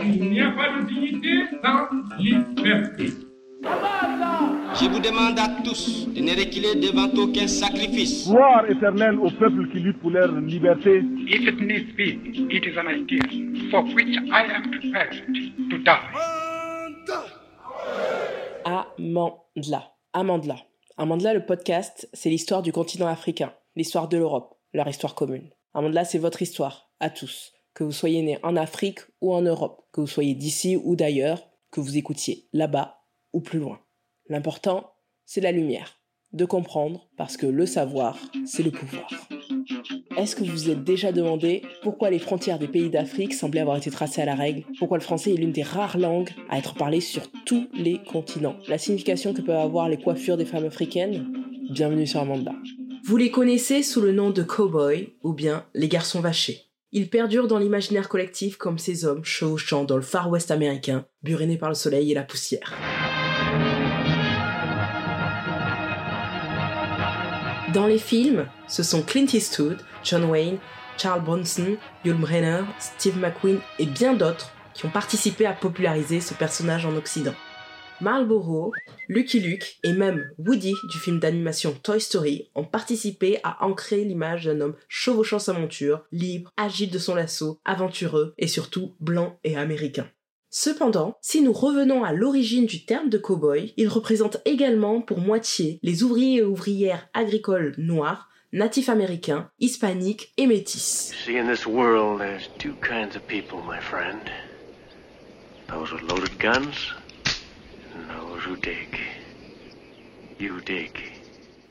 Il n'y a pas de dignité sans liberté. Je vous demande à tous de ne reculer devant aucun sacrifice. Gloire éternelle au peuple qui lutte pour leur liberté. If it needs be, it is an idea for which I am prepared to die. Amandla. Amandla. Amandla, le podcast, c'est l'histoire du continent africain, l'histoire de l'Europe, leur histoire commune. Amandla, c'est votre histoire, à tous. Que vous soyez né en Afrique ou en Europe, que vous soyez d'ici ou d'ailleurs, que vous écoutiez là-bas ou plus loin. L'important, c'est la lumière, de comprendre, parce que le savoir, c'est le pouvoir. Est-ce que vous vous êtes déjà demandé pourquoi les frontières des pays d'Afrique semblaient avoir été tracées à la règle? Pourquoi le français est l'une des rares langues à être parlée sur tous les continents? La signification que peuvent avoir les coiffures des femmes africaines? Bienvenue sur Amanda. Vous les connaissez sous le nom de cow-boy ou bien les garçons vachés. Ils perdurent dans l'imaginaire collectif comme ces hommes chevauchant dans le Far West américain, burinés par le soleil et la poussière. Dans les films, ce sont Clint Eastwood, John Wayne, Charles Bronson, Yul Brynner, Steve McQueen et bien d'autres qui ont participé à populariser ce personnage en Occident. Marlboro, Lucky Luke et même Woody du film d'animation Toy Story ont participé à ancrer l'image d'un homme chevauchant sa monture, libre, agile de son lasso, aventureux et surtout blanc et américain. Cependant, si nous revenons à l'origine du terme de cow-boy, il représente également pour moitié les ouvriers et ouvrières agricoles noirs, natifs américains, hispaniques et métis. See, in this world, there's two kinds of people, my friend. Those with loaded guns, dig. You dig.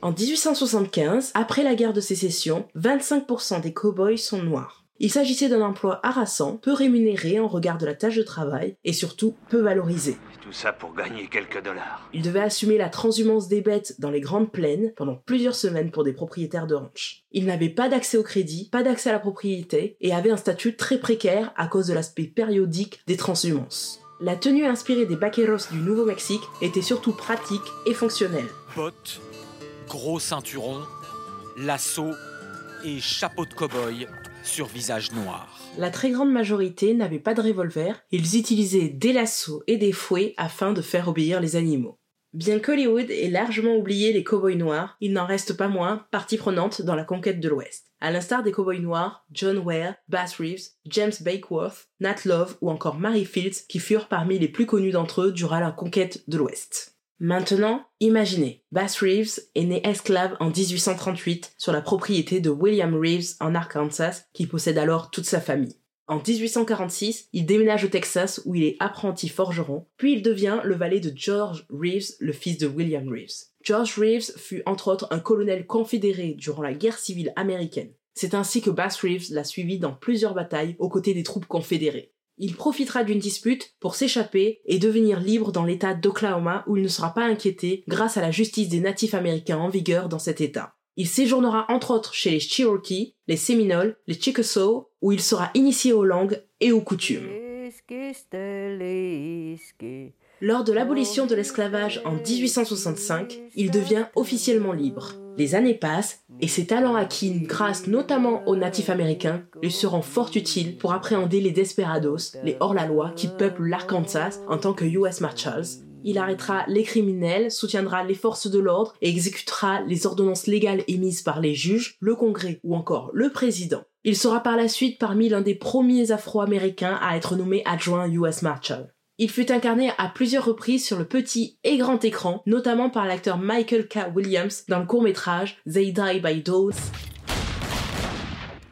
En 1875, après la guerre de sécession, 25% des cow-boys sont noirs. Il s'agissait d'un emploi harassant, peu rémunéré en regard de la tâche de travail et surtout peu valorisé. Tout ça pour gagner quelques dollars. Il devait assumer la transhumance des bêtes dans les grandes plaines pendant plusieurs semaines pour des propriétaires de ranch. Il n'avait pas d'accès au crédit, pas d'accès à la propriété et avait un statut très précaire à cause de l'aspect périodique des transhumances. La tenue inspirée des vaqueros du Nouveau-Mexique était surtout pratique et fonctionnelle. Bottes, gros ceinturon, lasso et chapeau de cow-boy sur visage noir. La très grande majorité n'avait pas de revolver, ils utilisaient des lassos et des fouets afin de faire obéir les animaux. Bien qu'Hollywood ait largement oublié les cow-boys noirs, il n'en reste pas moins partie prenante dans la conquête de l'Ouest. À l'instar des cow-boys noirs, John Ware, Bass Reeves, James Bakeworth, Nat Love ou encore Mary Fields qui furent parmi les plus connus d'entre eux durant la conquête de l'Ouest. Maintenant, imaginez, Bass Reeves est né esclave en 1838 sur la propriété de William Reeves en Arkansas qui possède alors toute sa famille. En 1846, il déménage au Texas où il est apprenti forgeron, puis il devient le valet de George Reeves, le fils de William Reeves. George Reeves fut entre autres un colonel confédéré durant la guerre civile américaine. C'est ainsi que Bass Reeves l'a suivi dans plusieurs batailles aux côtés des troupes confédérées. Il profitera d'une dispute pour s'échapper et devenir libre dans l'état d'Oklahoma où il ne sera pas inquiété grâce à la justice des natifs américains en vigueur dans cet état. Il séjournera entre autres chez les Cherokee, les Seminoles, les Chickasaw, où il sera initié aux langues et aux coutumes. Lors de l'abolition de l'esclavage en 1865, il devient officiellement libre. Les années passent et ses talents acquis grâce notamment aux natifs américains lui seront fort utiles pour appréhender les desperados, les hors-la-loi qui peuplent l'Arkansas en tant que US Marshals. Il arrêtera les criminels, soutiendra les forces de l'ordre et exécutera les ordonnances légales émises par les juges, le Congrès ou encore le président. Il sera par la suite parmi l'un des premiers Afro-Américains à être nommé adjoint US Marshal. Il fut incarné à plusieurs reprises sur le petit et grand écran, notamment par l'acteur Michael K. Williams dans le court-métrage They Die by Dawn.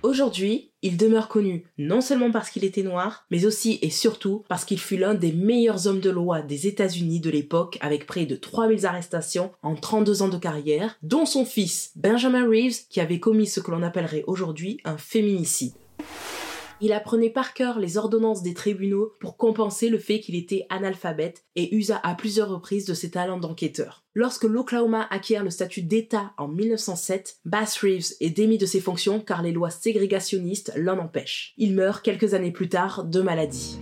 Aujourd'hui, il demeure connu non seulement parce qu'il était noir, mais aussi et surtout parce qu'il fut l'un des meilleurs hommes de loi des États-Unis de l'époque avec près de 3000 arrestations en 32 ans de carrière, dont son fils Benjamin Reeves qui avait commis ce que l'on appellerait aujourd'hui un féminicide. Il apprenait par cœur les ordonnances des tribunaux pour compenser le fait qu'il était analphabète et usa à plusieurs reprises de ses talents d'enquêteur. Lorsque l'Oklahoma acquiert le statut d'État en 1907, Bass Reeves est démis de ses fonctions car les lois ségrégationnistes l'en empêchent. Il meurt quelques années plus tard de maladie.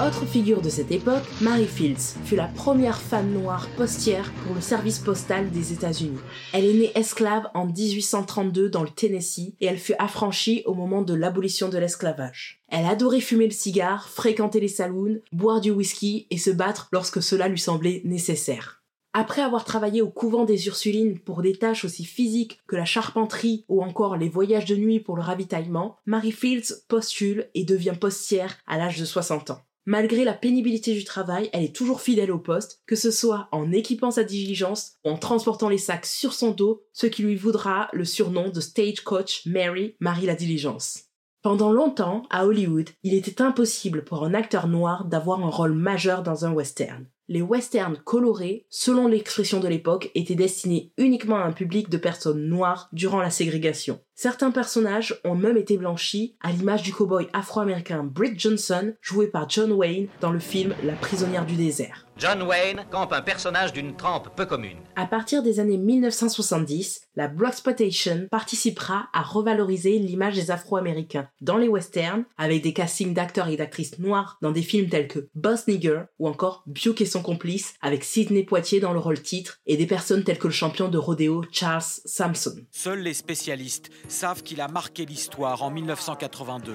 Autre figure de cette époque, Mary Fields fut la première femme noire postière pour le service postal des États-Unis. Elle est née esclave en 1832 dans le Tennessee et elle fut affranchie au moment de l'abolition de l'esclavage. Elle adorait fumer le cigare, fréquenter les saloons, boire du whisky et se battre lorsque cela lui semblait nécessaire. Après avoir travaillé au couvent des Ursulines pour des tâches aussi physiques que la charpenterie ou encore les voyages de nuit pour le ravitaillement, Mary Fields postule et devient postière à l'âge de 60 ans. Malgré la pénibilité du travail, elle est toujours fidèle au poste, que ce soit en équipant sa diligence ou en transportant les sacs sur son dos, ce qui lui voudra le surnom de Stagecoach Mary, Marie la Diligence. Pendant longtemps, à Hollywood, il était impossible pour un acteur noir d'avoir un rôle majeur dans un western. Les westerns colorés, selon l'expression de l'époque, étaient destinés uniquement à un public de personnes noires durant la ségrégation. Certains personnages ont même été blanchis, à l'image du cowboy afro-américain Brick Johnson, joué par John Wayne dans le film La prisonnière du désert. John Wayne campe un personnage d'une trempe peu commune. À partir des années 1970, la Blaxploitation participera à revaloriser l'image des Afro-Américains dans les westerns, avec des castings d'acteurs et d'actrices noirs dans des films tels que Boss Nigger ou encore Buke et son complice, avec Sidney Poitier dans le rôle titre, et des personnes telles que le champion de rodéo Charles Sampson. Seuls les spécialistes savent qu'il a marqué l'histoire en 1982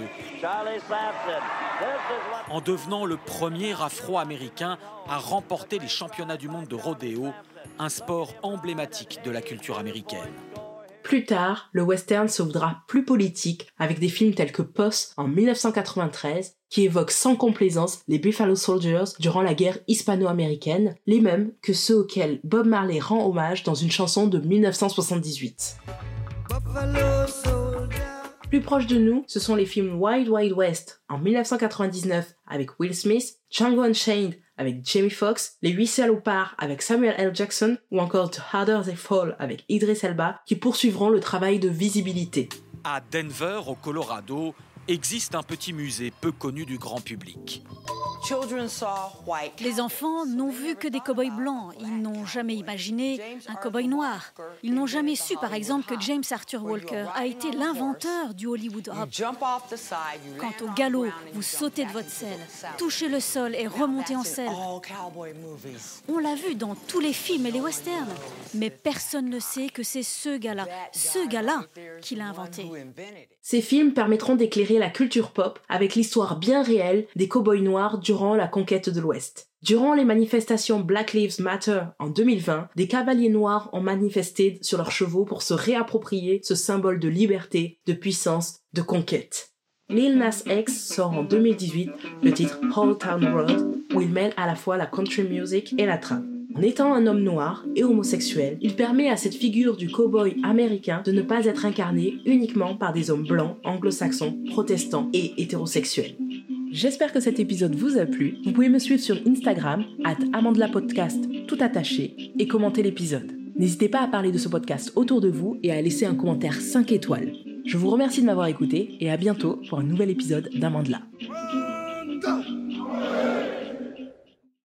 en devenant le premier afro-américain à remporter les championnats du monde de rodéo, un sport emblématique de la culture américaine. Plus tard, le western se voudra plus politique avec des films tels que Post en 1993 qui évoquent sans complaisance les Buffalo Soldiers durant la guerre hispano-américaine, les mêmes que ceux auxquels Bob Marley rend hommage dans une chanson de 1978. Plus proche de nous, ce sont les films Wild Wild West en 1999 avec Will Smith, Django Unchained avec Jamie Foxx, Les Huit Salopards avec Samuel L. Jackson ou encore The Harder They Fall avec Idris Elba qui poursuivront le travail de visibilité. À Denver, au Colorado, existe un petit musée peu connu du grand public. Les enfants n'ont vu que des cow-boys blancs. Ils n'ont jamais imaginé un cow-boy noir. Ils n'ont jamais su, par exemple, que James Arthur Walker a été l'inventeur du Hollywood Hop. Quant au galop, vous sautez de votre selle, touchez le sol et remontez en selle. On l'a vu dans tous les films et les westerns. Mais personne ne sait que c'est ce gars-là, ce gars-là, qui l'a inventé. Ces films permettront d'éclairer la culture pop avec l'histoire bien réelle des cow-boys noirs durant la conquête de l'Ouest. Durant les manifestations Black Lives Matter en 2020, des cavaliers noirs ont manifesté sur leurs chevaux pour se réapproprier ce symbole de liberté, de puissance, de conquête. Lil Nas X sort en 2018 le titre Whole Town Road où il mêle à la fois la country music et la trap. En étant un homme noir et homosexuel, il permet à cette figure du cow-boy américain de ne pas être incarné uniquement par des hommes blancs, anglo-saxons, protestants et hétérosexuels. J'espère que cet épisode vous a plu. Vous pouvez me suivre sur Instagram, at Podcast, tout attaché, et commenter l'épisode. N'hésitez pas à parler de ce podcast autour de vous et à laisser un commentaire 5 étoiles. Je vous remercie de m'avoir écouté et à bientôt pour un nouvel épisode d'Amandla.